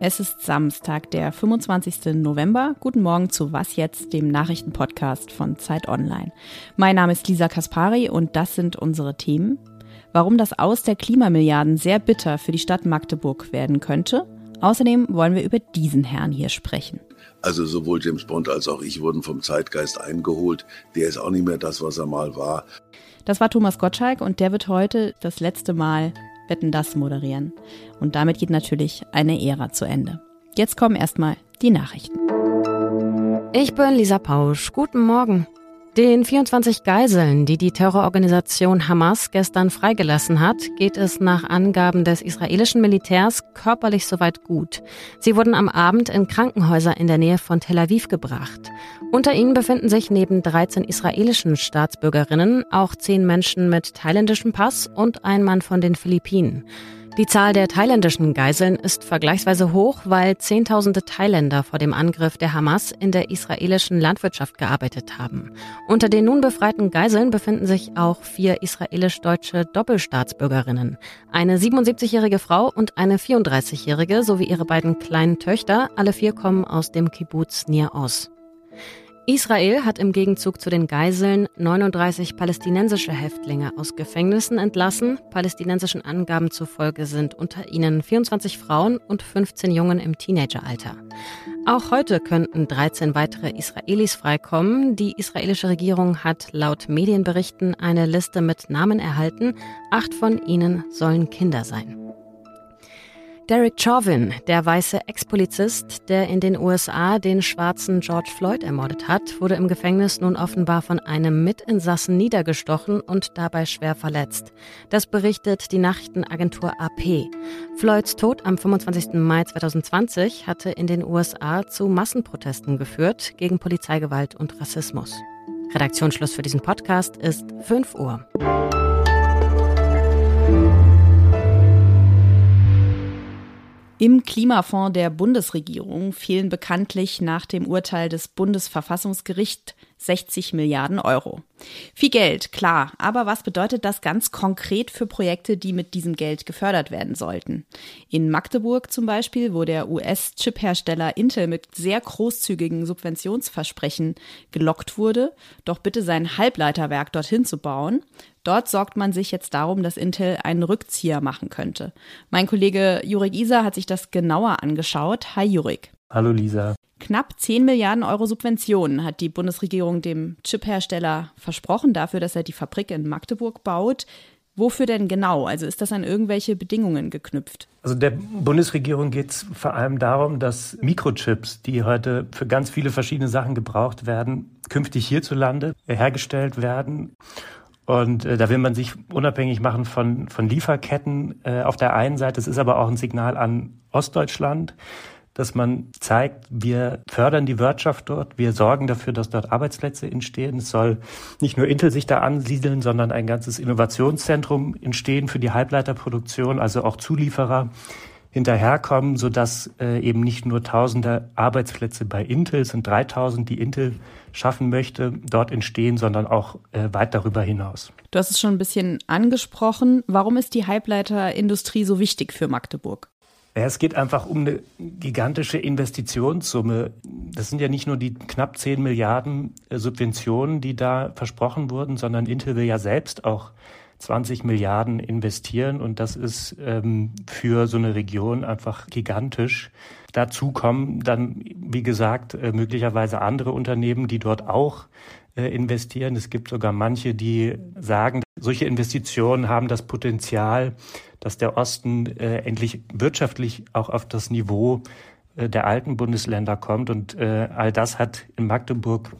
Es ist Samstag, der 25. November. Guten Morgen zu Was jetzt, dem Nachrichtenpodcast von Zeit Online. Mein Name ist Lisa Kaspari und das sind unsere Themen. Warum das Aus der Klimamilliarden sehr bitter für die Stadt Magdeburg werden könnte. Außerdem wollen wir über diesen Herrn hier sprechen. Also sowohl James Bond als auch ich wurden vom Zeitgeist eingeholt. Der ist auch nicht mehr das, was er mal war. Das war Thomas Gottschalk und der wird heute das letzte Mal Wetten das moderieren. Und damit geht natürlich eine Ära zu Ende. Jetzt kommen erstmal die Nachrichten. Ich bin Lisa Pausch. Guten Morgen. Den 24 Geiseln, die die Terrororganisation Hamas gestern freigelassen hat, geht es nach Angaben des israelischen Militärs körperlich soweit gut. Sie wurden am Abend in Krankenhäuser in der Nähe von Tel Aviv gebracht. Unter ihnen befinden sich neben 13 israelischen Staatsbürgerinnen auch zehn Menschen mit thailändischem Pass und ein Mann von den Philippinen. Die Zahl der thailändischen Geiseln ist vergleichsweise hoch, weil Zehntausende Thailänder vor dem Angriff der Hamas in der israelischen Landwirtschaft gearbeitet haben. Unter den nun befreiten Geiseln befinden sich auch vier israelisch-deutsche Doppelstaatsbürgerinnen. Eine 77-jährige Frau und eine 34-jährige sowie ihre beiden kleinen Töchter. Alle vier kommen aus dem Kibbutz Nir Oz. Israel hat im Gegenzug zu den Geiseln 39 palästinensische Häftlinge aus Gefängnissen entlassen. Palästinensischen Angaben zufolge sind unter ihnen 24 Frauen und 15 Jungen im Teenageralter. Auch heute könnten 13 weitere Israelis freikommen. Die israelische Regierung hat laut Medienberichten eine Liste mit Namen erhalten. Acht von ihnen sollen Kinder sein. Derek Chauvin, der weiße Ex-Polizist, der in den USA den schwarzen George Floyd ermordet hat, wurde im Gefängnis nun offenbar von einem Mitinsassen niedergestochen und dabei schwer verletzt. Das berichtet die Nachrichtenagentur AP. Floyds Tod am 25. Mai 2020 hatte in den USA zu Massenprotesten geführt gegen Polizeigewalt und Rassismus. Redaktionsschluss für diesen Podcast ist 5 Uhr. Im Klimafonds der Bundesregierung fehlen bekanntlich nach dem Urteil des Bundesverfassungsgerichts 60 Milliarden Euro. Viel Geld, klar, aber was bedeutet das ganz konkret für Projekte, die mit diesem Geld gefördert werden sollten? In Magdeburg zum Beispiel, wo der US-Chip-Hersteller Intel mit sehr großzügigen Subventionsversprechen gelockt wurde, doch bitte sein Halbleiterwerk dorthin zu bauen, Dort sorgt man sich jetzt darum, dass Intel einen Rückzieher machen könnte. Mein Kollege Jurik Isa hat sich das genauer angeschaut. Hi Jurik. Hallo Lisa. Knapp 10 Milliarden Euro Subventionen hat die Bundesregierung dem Chiphersteller versprochen dafür, dass er die Fabrik in Magdeburg baut. Wofür denn genau? Also ist das an irgendwelche Bedingungen geknüpft? Also der Bundesregierung geht es vor allem darum, dass Mikrochips, die heute für ganz viele verschiedene Sachen gebraucht werden, künftig hierzulande hergestellt werden. Und äh, da will man sich unabhängig machen von, von Lieferketten äh, auf der einen Seite. Es ist aber auch ein Signal an Ostdeutschland, dass man zeigt, wir fördern die Wirtschaft dort, wir sorgen dafür, dass dort Arbeitsplätze entstehen. Es soll nicht nur Intel sich da ansiedeln, sondern ein ganzes Innovationszentrum entstehen für die Halbleiterproduktion, also auch Zulieferer hinterherkommen, sodass äh, eben nicht nur tausende Arbeitsplätze bei Intel, es sind 3000, die Intel schaffen möchte, dort entstehen, sondern auch äh, weit darüber hinaus. Du hast es schon ein bisschen angesprochen. Warum ist die Halbleiterindustrie so wichtig für Magdeburg? Ja, es geht einfach um eine gigantische Investitionssumme. Das sind ja nicht nur die knapp 10 Milliarden äh, Subventionen, die da versprochen wurden, sondern Intel will ja selbst auch 20 Milliarden investieren und das ist ähm, für so eine Region einfach gigantisch. Dazu kommen dann, wie gesagt, äh, möglicherweise andere Unternehmen, die dort auch äh, investieren. Es gibt sogar manche, die sagen, solche Investitionen haben das Potenzial, dass der Osten äh, endlich wirtschaftlich auch auf das Niveau äh, der alten Bundesländer kommt. Und äh, all das hat in Magdeburg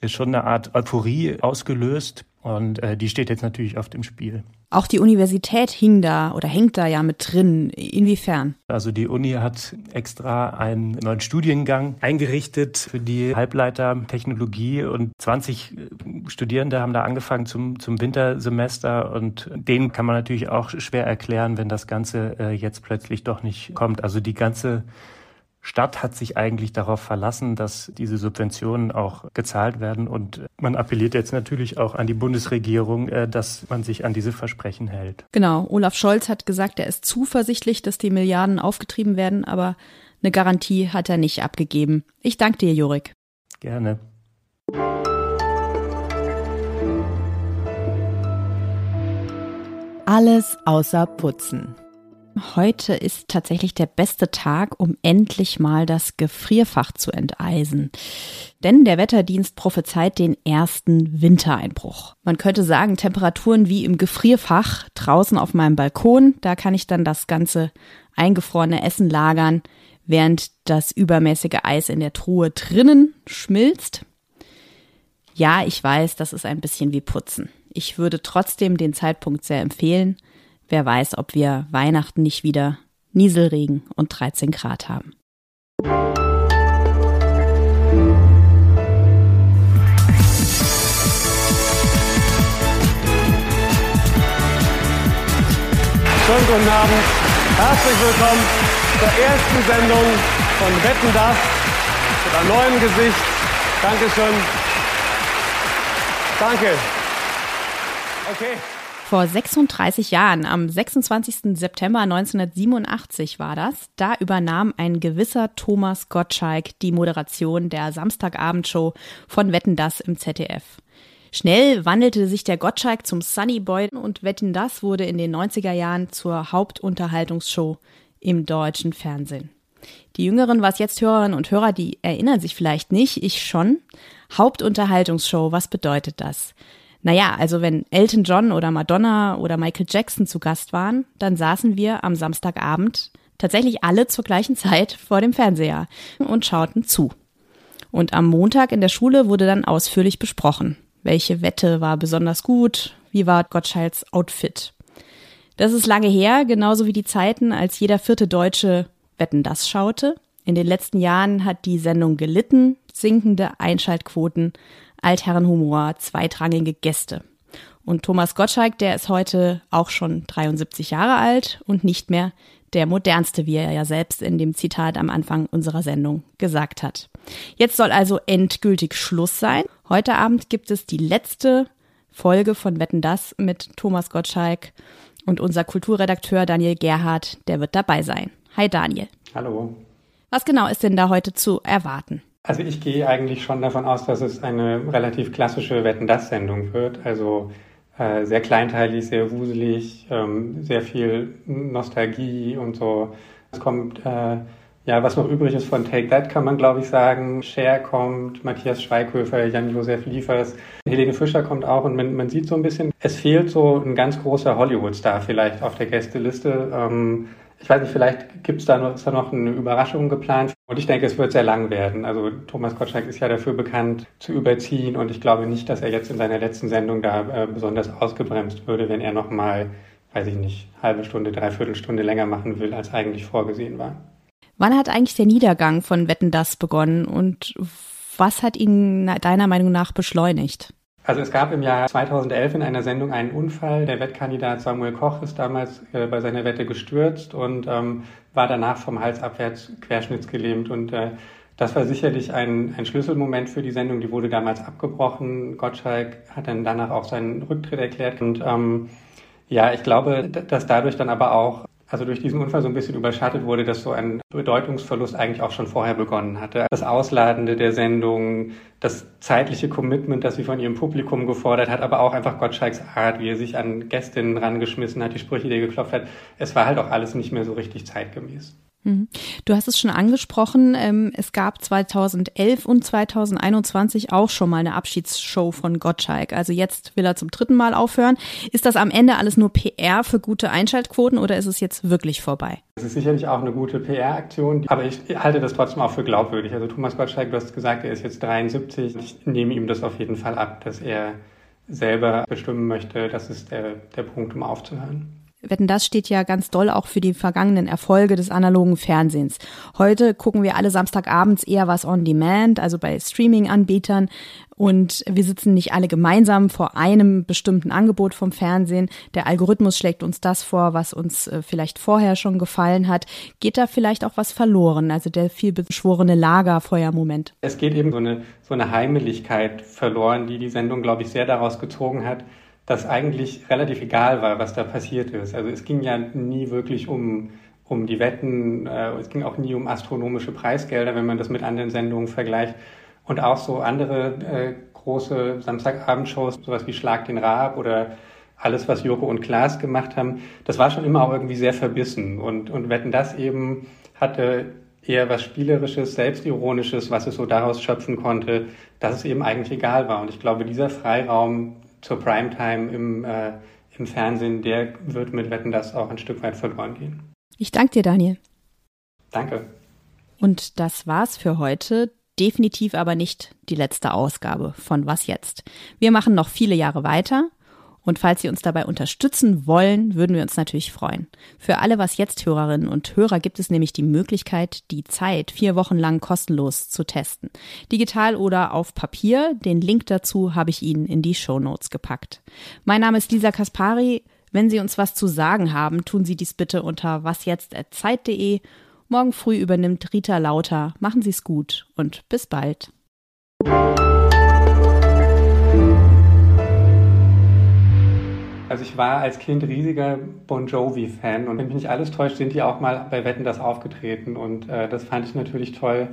äh, schon eine Art Euphorie ausgelöst. Und äh, die steht jetzt natürlich auf dem Spiel. Auch die Universität hing da oder hängt da ja mit drin. Inwiefern? Also die Uni hat extra einen neuen Studiengang eingerichtet für die Halbleitertechnologie und 20 äh, Studierende haben da angefangen zum, zum Wintersemester und denen kann man natürlich auch schwer erklären, wenn das Ganze äh, jetzt plötzlich doch nicht kommt. Also die ganze Stadt hat sich eigentlich darauf verlassen, dass diese Subventionen auch gezahlt werden. Und man appelliert jetzt natürlich auch an die Bundesregierung, äh, dass man sich an diese Versprechen hält. Genau. Olaf Scholz hat gesagt, er ist zuversichtlich, dass die Milliarden aufgetrieben werden, aber eine Garantie hat er nicht abgegeben. Ich danke dir, Jurik. Gerne. Alles außer Putzen. Heute ist tatsächlich der beste Tag, um endlich mal das Gefrierfach zu enteisen. Denn der Wetterdienst prophezeit den ersten Wintereinbruch. Man könnte sagen, Temperaturen wie im Gefrierfach draußen auf meinem Balkon. Da kann ich dann das ganze eingefrorene Essen lagern, während das übermäßige Eis in der Truhe drinnen schmilzt. Ja, ich weiß, das ist ein bisschen wie Putzen. Ich würde trotzdem den Zeitpunkt sehr empfehlen. Wer weiß, ob wir Weihnachten nicht wieder Nieselregen und 13 Grad haben. Schönen guten Abend. Herzlich willkommen zur ersten Sendung von Wetten das mit einem neuen Gesicht. Dankeschön. Danke. Okay. Vor 36 Jahren, am 26. September 1987 war das, da übernahm ein gewisser Thomas Gottschalk die Moderation der Samstagabendshow von Wetten das im ZDF. Schnell wandelte sich der Gottschalk zum Sunny Boy und Wetten das wurde in den 90er Jahren zur Hauptunterhaltungsshow im deutschen Fernsehen. Die jüngeren Was jetzt Hörerinnen und Hörer, die erinnern sich vielleicht nicht, ich schon. Hauptunterhaltungsshow, was bedeutet das? Naja, also wenn Elton John oder Madonna oder Michael Jackson zu Gast waren, dann saßen wir am Samstagabend tatsächlich alle zur gleichen Zeit vor dem Fernseher und schauten zu. Und am Montag in der Schule wurde dann ausführlich besprochen, welche Wette war besonders gut, wie war Gottschalks Outfit. Das ist lange her, genauso wie die Zeiten, als jeder vierte Deutsche Wetten das schaute. In den letzten Jahren hat die Sendung gelitten, sinkende Einschaltquoten, Altherrenhumor, zweitrangige Gäste. Und Thomas Gottschalk, der ist heute auch schon 73 Jahre alt und nicht mehr der modernste, wie er ja selbst in dem Zitat am Anfang unserer Sendung gesagt hat. Jetzt soll also endgültig Schluss sein. Heute Abend gibt es die letzte Folge von Wetten das mit Thomas Gottschalk und unser Kulturredakteur Daniel Gerhardt, der wird dabei sein. Hi Daniel. Hallo. Was genau ist denn da heute zu erwarten? Also ich gehe eigentlich schon davon aus, dass es eine relativ klassische Wetten-Das-Sendung wird. Also äh, sehr kleinteilig, sehr wuselig, ähm, sehr viel Nostalgie und so. Es kommt, äh, ja, was noch übrig ist von Take That, kann man glaube ich sagen. Cher kommt, Matthias Schweighöfer, Jan-Josef Liefers, Helene Fischer kommt auch und man, man, sieht so ein bisschen, es fehlt so ein ganz großer Hollywood-Star vielleicht auf der Gästeliste. Ähm, ich weiß nicht, vielleicht gibt es da noch, da noch eine Überraschung geplant. Und ich denke, es wird sehr lang werden. Also Thomas Gottschalk ist ja dafür bekannt, zu überziehen. Und ich glaube nicht, dass er jetzt in seiner letzten Sendung da äh, besonders ausgebremst würde, wenn er noch mal, weiß ich nicht, halbe Stunde, dreiviertel Stunde länger machen will, als eigentlich vorgesehen war. Wann hat eigentlich der Niedergang von Wetten das begonnen und was hat ihn deiner Meinung nach beschleunigt? Also es gab im Jahr 2011 in einer Sendung einen Unfall. Der Wettkandidat Samuel Koch ist damals äh, bei seiner Wette gestürzt und ähm, war danach vom Hals abwärts querschnittsgelähmt. Und äh, das war sicherlich ein, ein Schlüsselmoment für die Sendung. Die wurde damals abgebrochen. Gottschalk hat dann danach auch seinen Rücktritt erklärt. Und ähm, ja, ich glaube, dass dadurch dann aber auch also durch diesen Unfall so ein bisschen überschattet wurde, dass so ein Bedeutungsverlust eigentlich auch schon vorher begonnen hatte. Das Ausladende der Sendung, das zeitliche Commitment, das sie von ihrem Publikum gefordert hat, aber auch einfach Gottschalks Art, wie er sich an Gästinnen rangeschmissen hat, die Sprüche, die er geklopft hat. Es war halt auch alles nicht mehr so richtig zeitgemäß. Mhm. Du hast es schon angesprochen, ähm, es gab 2011 und 2021 auch schon mal eine Abschiedsshow von Gottschalk. Also jetzt will er zum dritten Mal aufhören. Ist das am Ende alles nur PR für gute Einschaltquoten oder ist es jetzt wirklich vorbei? Es ist sicherlich auch eine gute PR-Aktion, aber ich halte das trotzdem auch für glaubwürdig. Also Thomas Gottschalk, du hast gesagt, er ist jetzt 73. Ich nehme ihm das auf jeden Fall ab, dass er selber bestimmen möchte, das ist der, der Punkt, um aufzuhören. Wetten, das steht ja ganz doll auch für die vergangenen Erfolge des analogen Fernsehens. Heute gucken wir alle Samstagabends eher was on demand, also bei Streaming-Anbietern. Und wir sitzen nicht alle gemeinsam vor einem bestimmten Angebot vom Fernsehen. Der Algorithmus schlägt uns das vor, was uns äh, vielleicht vorher schon gefallen hat. Geht da vielleicht auch was verloren? Also der viel beschworene Lagerfeuermoment. Es geht eben so eine, so eine Heimeligkeit verloren, die die Sendung, glaube ich, sehr daraus gezogen hat, dass eigentlich relativ egal war, was da passiert ist. Also es ging ja nie wirklich um, um die Wetten, äh, es ging auch nie um astronomische Preisgelder, wenn man das mit anderen Sendungen vergleicht. Und auch so andere äh, große Samstagabendshows, sowas wie Schlag den Raab oder alles, was Joko und Klaas gemacht haben, das war schon immer auch irgendwie sehr verbissen. Und, und Wetten das eben hatte eher was Spielerisches, Selbstironisches, was es so daraus schöpfen konnte, dass es eben eigentlich egal war. Und ich glaube, dieser Freiraum zur Primetime im, äh, im Fernsehen, der wird mit Wetten das auch ein Stück weit verloren gehen. Ich danke dir, Daniel. Danke. Und das war's für heute. Definitiv aber nicht die letzte Ausgabe von Was jetzt. Wir machen noch viele Jahre weiter und falls Sie uns dabei unterstützen wollen, würden wir uns natürlich freuen. Für alle Was jetzt Hörerinnen und Hörer gibt es nämlich die Möglichkeit, die Zeit vier Wochen lang kostenlos zu testen. Digital oder auf Papier. Den Link dazu habe ich Ihnen in die Show Notes gepackt. Mein Name ist Lisa Kaspari. Wenn Sie uns was zu sagen haben, tun Sie dies bitte unter wasjetzt.zeit.de. Morgen früh übernimmt Rita Lauter. Machen Sie es gut und bis bald. Also ich war als Kind riesiger Bon Jovi-Fan und wenn mich nicht alles täuscht, sind die auch mal bei Wetten das aufgetreten und äh, das fand ich natürlich toll,